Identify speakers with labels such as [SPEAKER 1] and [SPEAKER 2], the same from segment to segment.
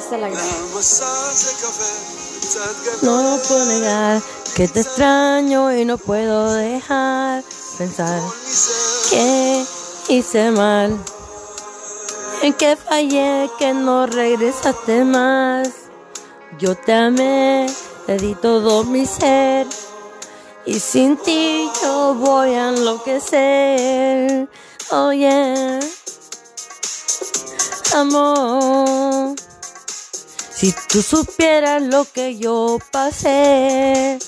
[SPEAKER 1] Esta la.
[SPEAKER 2] No lo puedo negar que te extraño y no puedo dejar pensar que hice mal, en que fallé, que no regresaste más. Yo te amé, te di todo mi ser y sin ti yo voy a enloquecer. Oh yeah, amor. Si tú supieras lo que yo pasé,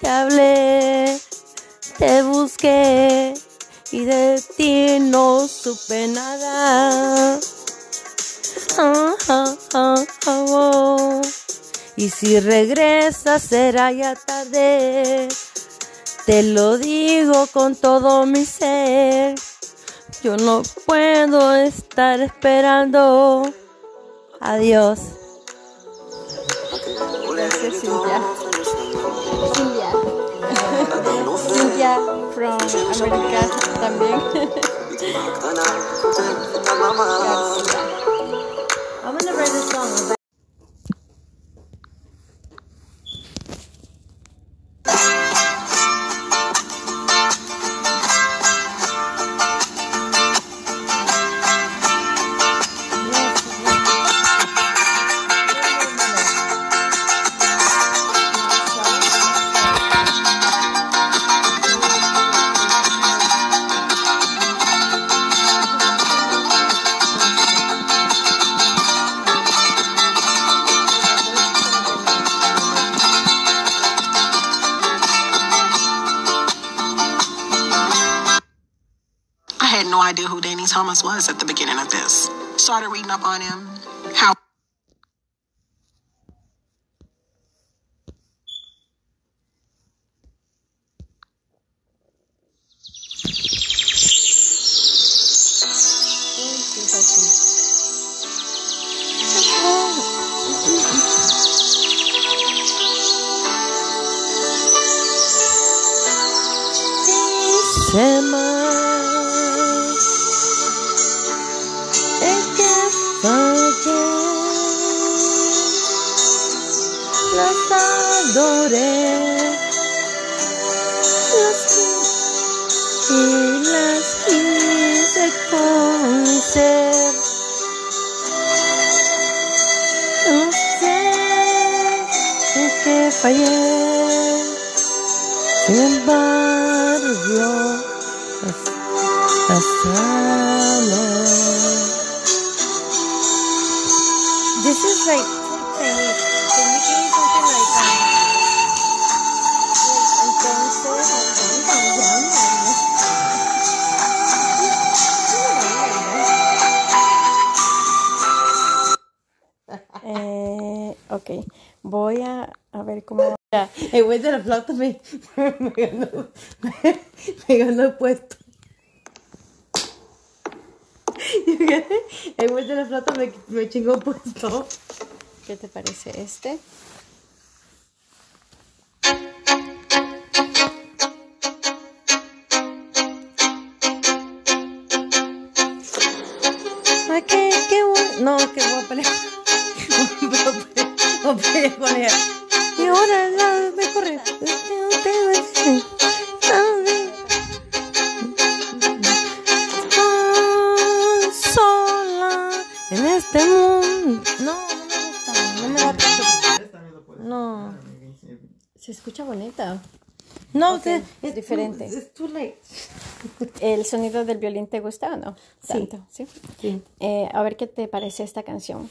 [SPEAKER 2] te hablé, te busqué y de ti no supe nada. Y si regresas será ya tarde, te lo digo con todo mi ser. Yo no puedo estar esperando. Adiós.
[SPEAKER 1] Cintia. Cintia. Cintia from America también.
[SPEAKER 2] I'm gonna write a song.
[SPEAKER 3] Thomas was at the beginning of this. Started reading up on him,
[SPEAKER 2] en qué fallé. Sin embargo, las, las amo. El güey de la flauta me, me ganó, me ganó el puesto. El güey de la flauta me, me chingó el puesto.
[SPEAKER 1] ¿Qué te parece este?
[SPEAKER 2] Ay, qué. No, que voy a pelear. Voy a pelear- Y ahora la, me corre. Estoy sola en este mundo. No, no me gusta. No me da No.
[SPEAKER 1] Se escucha bonita.
[SPEAKER 2] No,
[SPEAKER 1] Ok,
[SPEAKER 2] que es
[SPEAKER 1] diferente.
[SPEAKER 2] Es too late.
[SPEAKER 1] ¿El sonido del violín te gusta o no?
[SPEAKER 2] Sí.
[SPEAKER 1] Tanto, ¿sí?
[SPEAKER 2] Sí.
[SPEAKER 1] Eh, a ver qué te parece esta canción.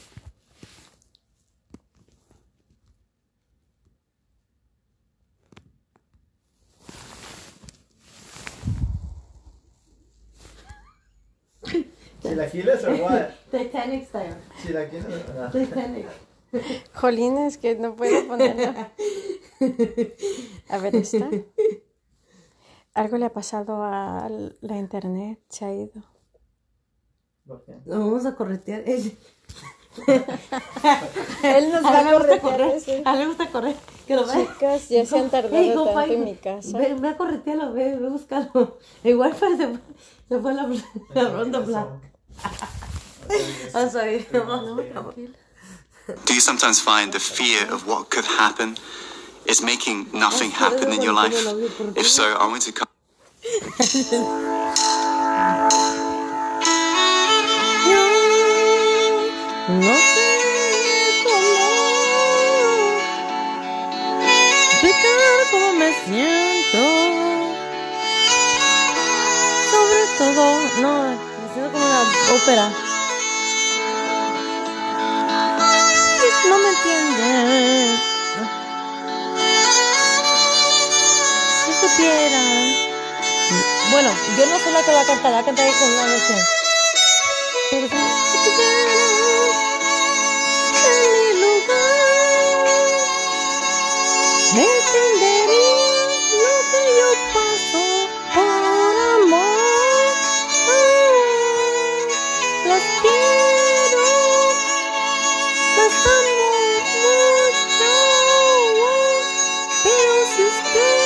[SPEAKER 4] ¿Chilaquiles o what?
[SPEAKER 2] Titanic style.
[SPEAKER 4] ¿Chilaquiles? Ah.
[SPEAKER 2] Titanic.
[SPEAKER 1] Jolines, que no puedo ponerla. A ver, esta. Algo le ha pasado a la internet, se ha ido.
[SPEAKER 4] ¿Por qué?
[SPEAKER 2] Nos vamos a corretear. Él,
[SPEAKER 1] Él nos va a corretear.
[SPEAKER 2] correr.
[SPEAKER 1] sí.
[SPEAKER 2] A él le gusta correr. Que lo vea.
[SPEAKER 1] Chicas, ya se han tardado
[SPEAKER 2] Hey,
[SPEAKER 1] tanto en
[SPEAKER 2] me.
[SPEAKER 1] mi casa.
[SPEAKER 2] Ve, ve a corretearlo, ve, ve a buscarlo. Igual fue, se fue, fue la, la ronda black. I'm sorry.
[SPEAKER 5] Do you sometimes find the fear of what could happen is making nothing happen in your life? If so, I want to come.
[SPEAKER 2] No siento como una ópera. No me entienden. Si supieran. Bueno, yo no soy la que va a cantar, la cantaré con una versión. Pero pero si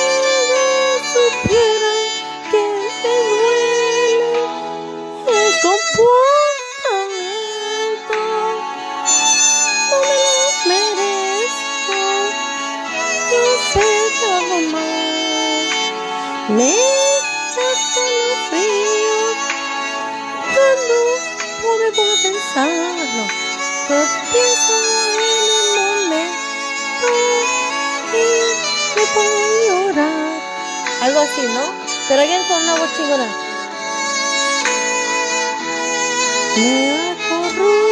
[SPEAKER 2] Pero alguien con una voz chingona. Me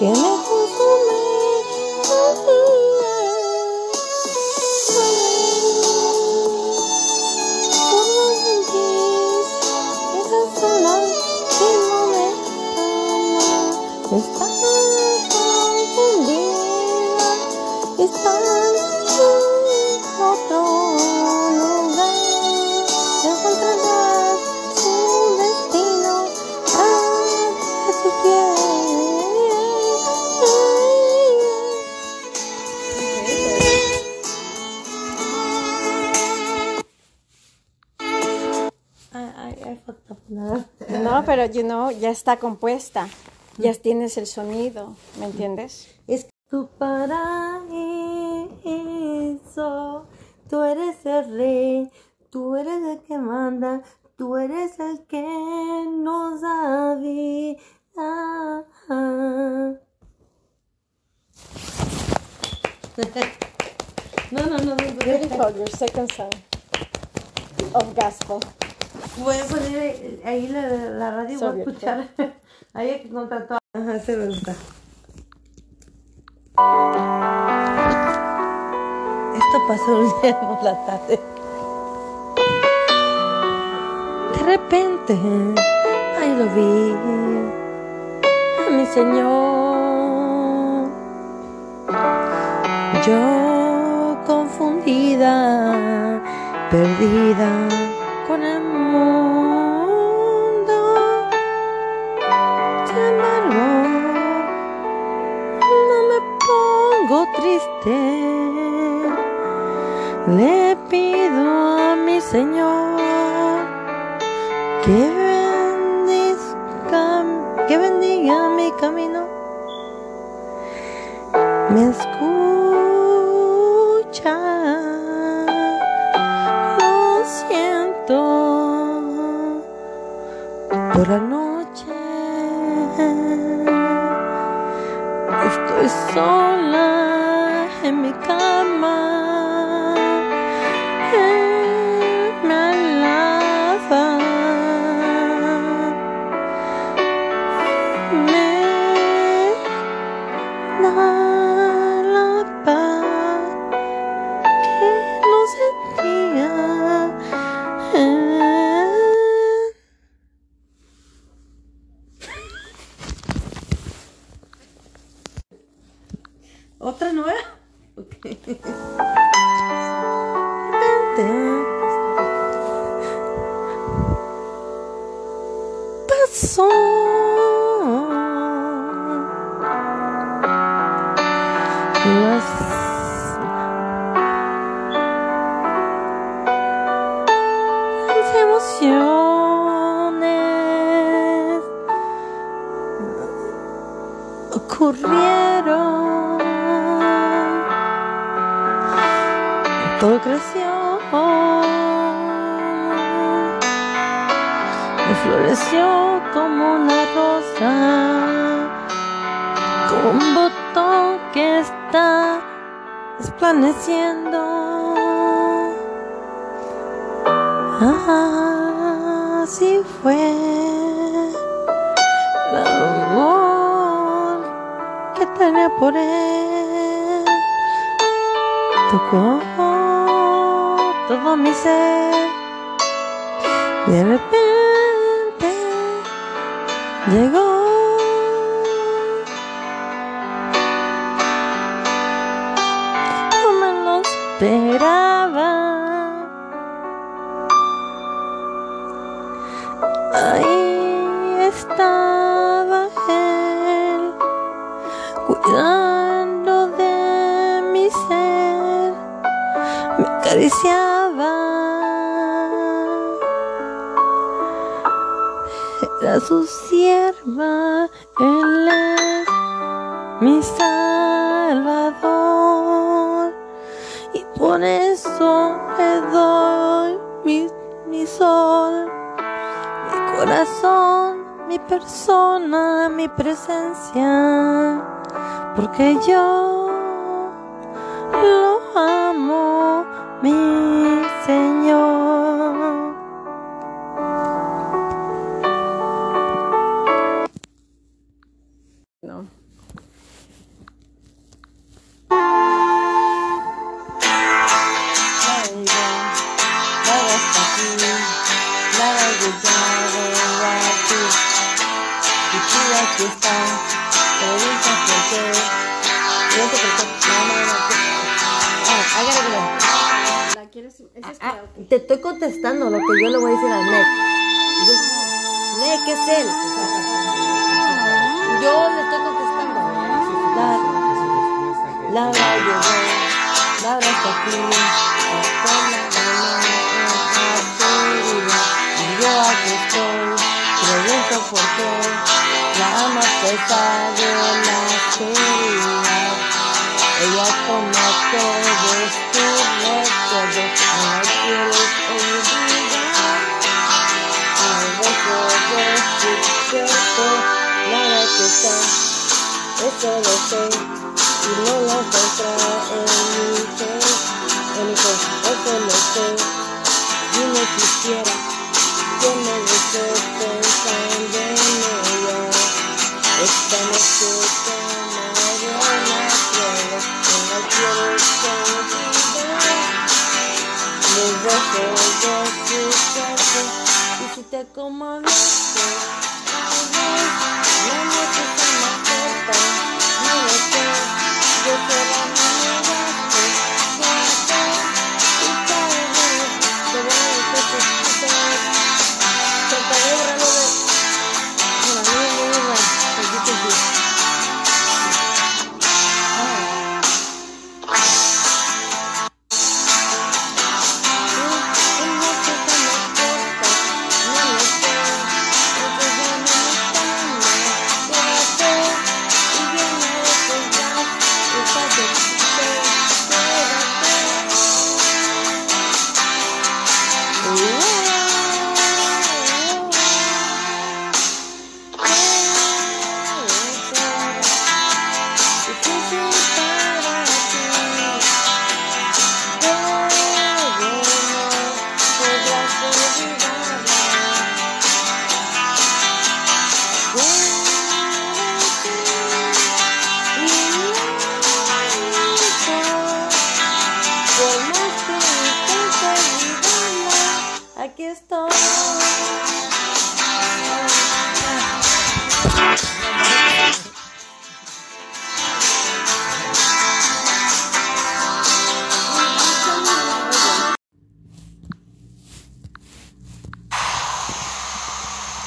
[SPEAKER 2] skin No,
[SPEAKER 1] pero you know, ya está compuesta. Ya tienes el sonido, ¿me entiendes?
[SPEAKER 2] Es tu paraíso, tú eres el rey, tú eres el que manda, tú eres el que nos da vida. No, no, no, no, no.
[SPEAKER 1] Beautiful, your second song of gospel.
[SPEAKER 2] Voy a poner ahí la, la radio, voy a escuchar. Ahí hay que contratar. Ajá, se me gusta. Esto pasó un día por la tarde. De repente, ahí lo vi. A mi Señor. Yo confundida, perdida con el mundo. Sin embargo, no me pongo triste. Le pido a mi Señor que bendiga mi camino. por la noche. Estoy sola. Outra não é? Okay. Todo creció y floreció como una rosa, como un botón que está desplaneciendo. Así fue el amor que tenía por él. Tocó todo mi ser de repente llegó. No me lo esperaba. Era su sierva, él es mi salvador, y por eso le doy mi, mi sol mi corazón, mi persona, mi presencia, porque yo Ah, te estoy contestando lo que yo le voy a decir a Nick. Yo- Nick es él. Yo le estoy contestando. La, Laura llegó, Laura está aquí. Está la. Y yo aquí estoy, pregunto por qué. La ama a pesar de la oscuridad. Ella toma todos tus recuerdos, no la quieres olvidar. Al beso de su cuerpo, Laura que está, eso lo sé, y no lo encontré en mi ser, en mi ser, eso lo sé, y no quisiera y si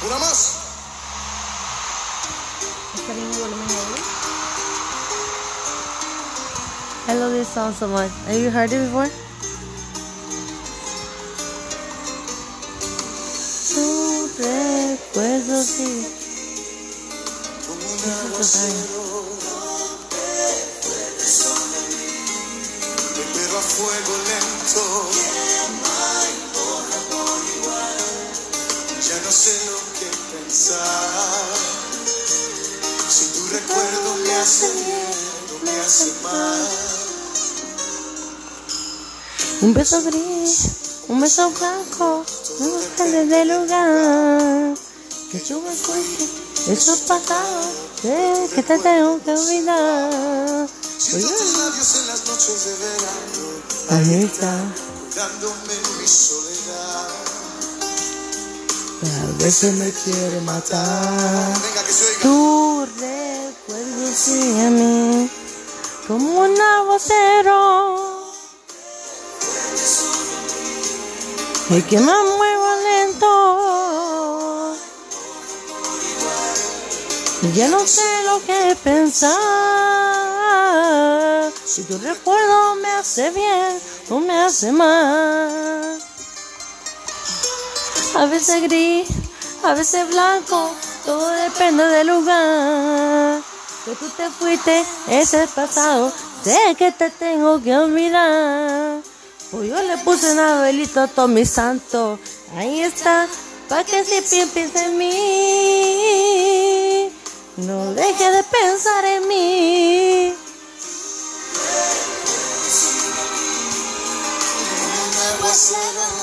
[SPEAKER 6] Una más.
[SPEAKER 2] I love this song so much. Have you heard it before?
[SPEAKER 6] Fuego lento. Ya no sé lo que pensar. Si tu recuerdo me hace bien o me hace mal.
[SPEAKER 2] Un beso gris, un beso blanco, me busca desde el lugar. Que tú me fuiste, eso es pasado, sé que te tengo que olvidar.
[SPEAKER 6] Siento tus labios en las noches de verano.
[SPEAKER 2] Ahí está,
[SPEAKER 6] Dándome mi soledad.
[SPEAKER 2] a veces me quiere matar.
[SPEAKER 6] Venga, que se oiga.
[SPEAKER 2] Tu recuerdo sigue a mí como un aguacero. Y que me muevo lento. Y ya no sé lo que pensar. Si tu recuerdo me hace bien o me hace mal. A veces gris, a veces blanco, todo depende del lugar. Que tú te fuiste, ese es pasado, sé que te tengo que olvidar. Pues yo le puse una velita a todo mi santo, ahí está, pa' que siempre piense en mí. No deje de pensar en mí.
[SPEAKER 6] Un aguacero.